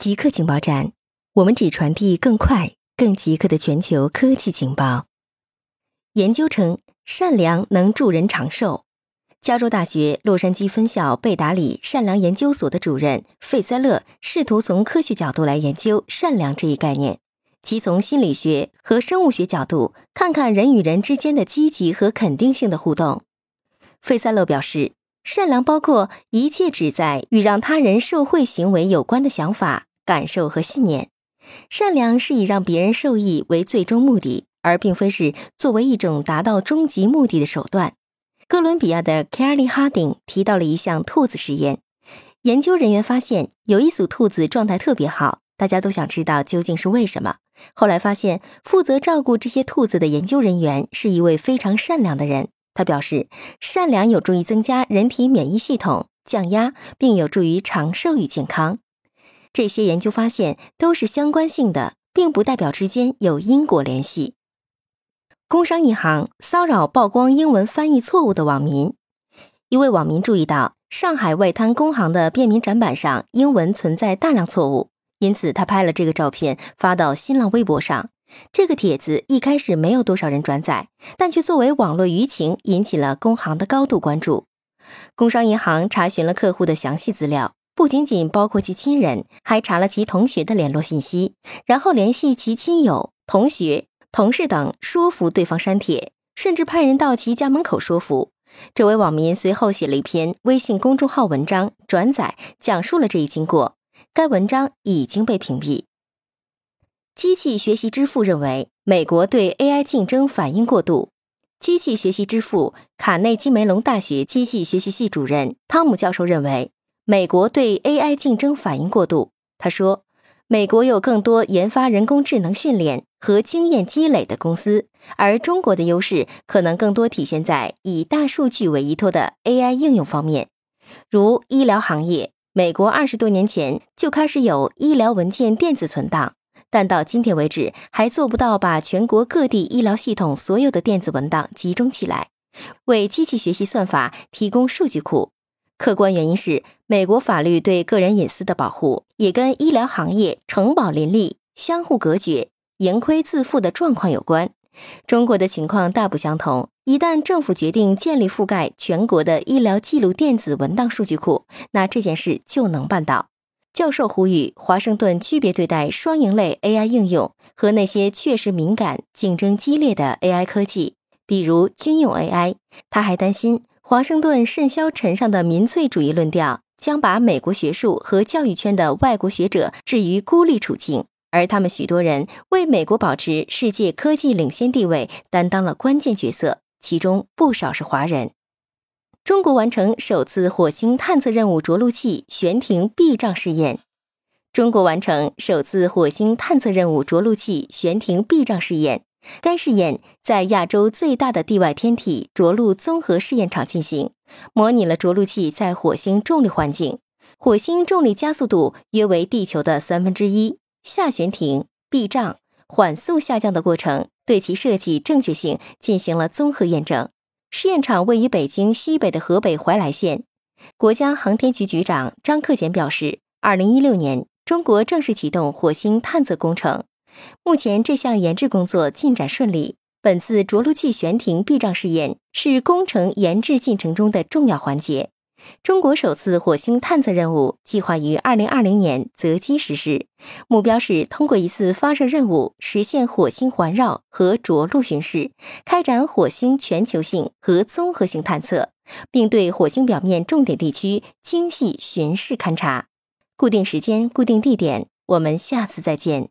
极客情报站，我们只传递更快、更极客的全球科技情报。研究称，善良能助人长寿。加州大学洛杉矶分校贝达里善良研究所的主任费塞勒试图从科学角度来研究善良这一概念，即从心理学和生物学角度看看人与人之间的积极和肯定性的互动。费塞勒表示，善良包括一切旨在与让他人受惠行为有关的想法。感受和信念，善良是以让别人受益为最终目的，而并非是作为一种达到终极目的的手段。哥伦比亚的 Kelly Harding 提到了一项兔子实验，研究人员发现有一组兔子状态特别好，大家都想知道究竟是为什么。后来发现，负责照顾这些兔子的研究人员是一位非常善良的人。他表示，善良有助于增加人体免疫系统，降压，并有助于长寿与健康。这些研究发现都是相关性的，并不代表之间有因果联系。工商银行骚扰曝光英文翻译错误的网民。一位网民注意到上海外滩工行的便民展板上英文存在大量错误，因此他拍了这个照片发到新浪微博上。这个帖子一开始没有多少人转载，但却作为网络舆情引起了工行的高度关注。工商银行查询了客户的详细资料。不仅仅包括其亲人，还查了其同学的联络信息，然后联系其亲友、同学、同事等，说服对方删帖，甚至派人到其家门口说服。这位网民随后写了一篇微信公众号文章，转载讲述了这一经过。该文章已经被屏蔽。机器学习之父认为，美国对 AI 竞争反应过度。机器学习之父卡内基梅隆大学机器学习系主任汤姆教授认为。美国对 AI 竞争反应过度，他说：“美国有更多研发人工智能训练和经验积累的公司，而中国的优势可能更多体现在以大数据为依托的 AI 应用方面。如医疗行业，美国二十多年前就开始有医疗文件电子存档，但到今天为止还做不到把全国各地医疗系统所有的电子文档集中起来，为机器学习算法提供数据库。”客观原因是，美国法律对个人隐私的保护也跟医疗行业城堡林立、相互隔绝、盈亏自负的状况有关。中国的情况大不相同。一旦政府决定建立覆盖全国的医疗记录电子文档数据库，那这件事就能办到。教授呼吁华盛顿区别对待双赢类 AI 应用和那些确实敏感、竞争激烈的 AI 科技，比如军用 AI。他还担心。华盛顿甚嚣尘上的民粹主义论调，将把美国学术和教育圈的外国学者置于孤立处境，而他们许多人为美国保持世界科技领先地位担当了关键角色，其中不少是华人。中国完成首次火星探测任务着陆器悬停避障试验。中国完成首次火星探测任务着陆器悬停避障试验。该试验在亚洲最大的地外天体着陆综合试验场进行，模拟了着陆器在火星重力环境、火星重力加速度约为地球的三分之一下悬停、避障、缓速下降的过程，对其设计正确性进行了综合验证。试验场位于北京西北的河北怀来县。国家航天局局长张克俭表示，二零一六年，中国正式启动火星探测工程。目前这项研制工作进展顺利。本次着陆器悬停避障试验是工程研制进程中的重要环节。中国首次火星探测任务计划于二零二零年择机实施，目标是通过一次发射任务实现火星环绕和着陆巡视，开展火星全球性和综合性探测，并对火星表面重点地区精细巡视勘察。固定时间，固定地点，我们下次再见。